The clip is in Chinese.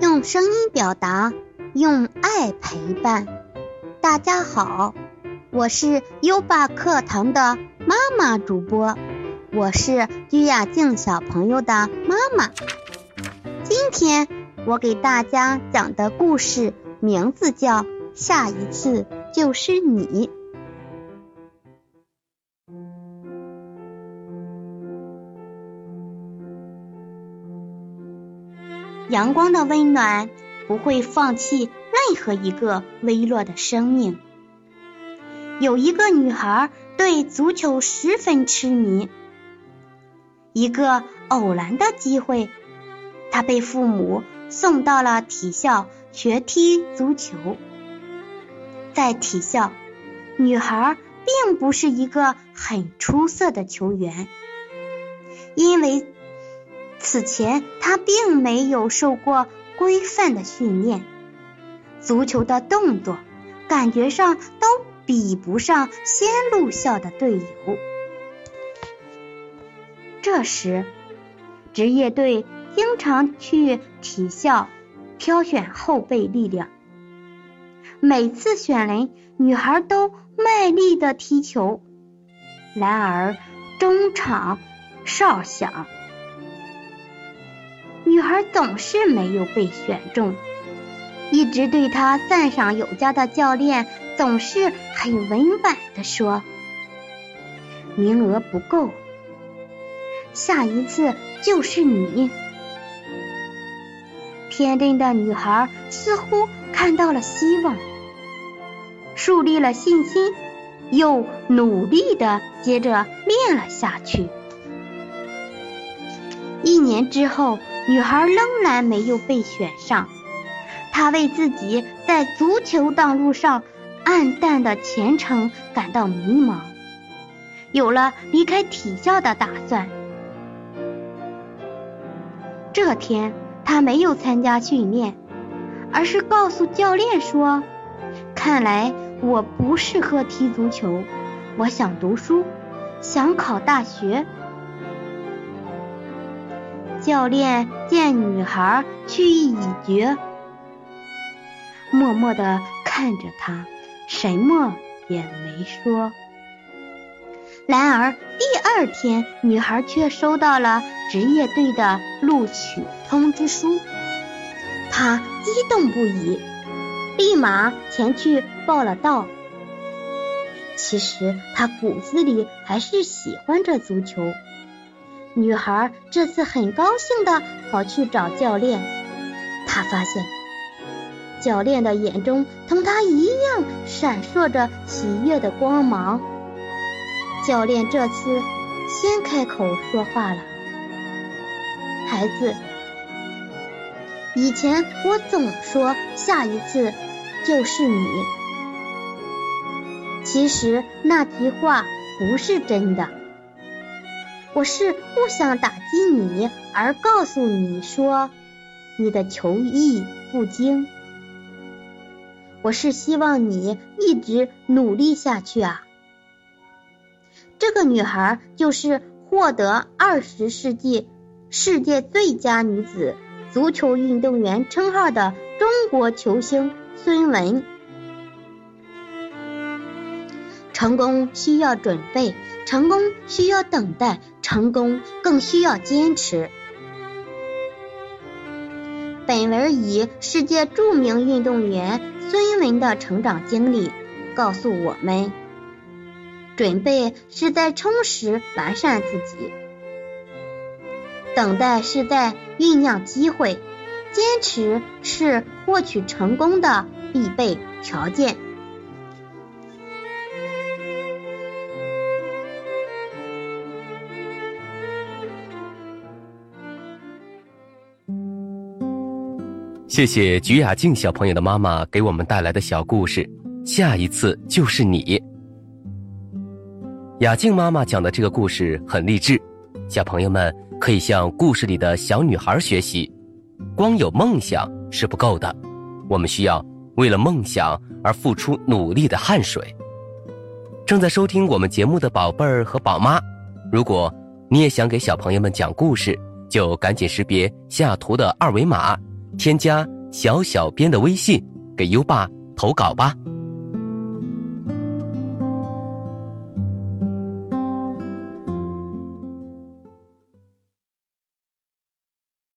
用声音表达，用爱陪伴。大家好，我是优爸课堂的妈妈主播，我是鞠雅静小朋友的妈妈。今天我给大家讲的故事名字叫《下一次就是你》。阳光的温暖不会放弃任何一个微弱的生命。有一个女孩对足球十分痴迷。一个偶然的机会，她被父母送到了体校学踢足球。在体校，女孩并不是一个很出色的球员，因为。此前，他并没有受过规范的训练，足球的动作感觉上都比不上先入校的队友。这时，职业队经常去体校挑选后备力量，每次选人，女孩都卖力的踢球，然而中场哨响。女孩总是没有被选中，一直对她赞赏有加的教练总是很委婉的说：“名额不够，下一次就是你。”天真的女孩似乎看到了希望，树立了信心，又努力的接着练了下去。年之后。女孩仍然没有被选上，她为自己在足球道路上黯淡的前程感到迷茫，有了离开体校的打算。这天，她没有参加训练，而是告诉教练说：“看来我不适合踢足球，我想读书，想考大学。”教练见女孩去意已决，默默地看着她，什么也没说。然而第二天，女孩却收到了职业队的录取通知书，她激动不已，立马前去报了到。其实她骨子里还是喜欢着足球。女孩这次很高兴的跑去找教练，她发现教练的眼中同她一样闪烁着喜悦的光芒。教练这次先开口说话了：“孩子，以前我总说下一次就是你，其实那句话不是真的。”我是不想打击你，而告诉你说你的球艺不精。我是希望你一直努力下去啊！这个女孩就是获得二十世纪世界最佳女子足球运动员称号的中国球星孙雯。成功需要准备，成功需要等待，成功更需要坚持。本文以世界著名运动员孙文的成长经历告诉我们：准备是在充实完善自己，等待是在酝酿机会，坚持是获取成功的必备条件。谢谢菊雅静小朋友的妈妈给我们带来的小故事，下一次就是你。雅静妈妈讲的这个故事很励志，小朋友们可以向故事里的小女孩学习。光有梦想是不够的，我们需要为了梦想而付出努力的汗水。正在收听我们节目的宝贝儿和宝妈，如果你也想给小朋友们讲故事，就赶紧识别下图的二维码。添加小小编的微信给优爸投稿吧。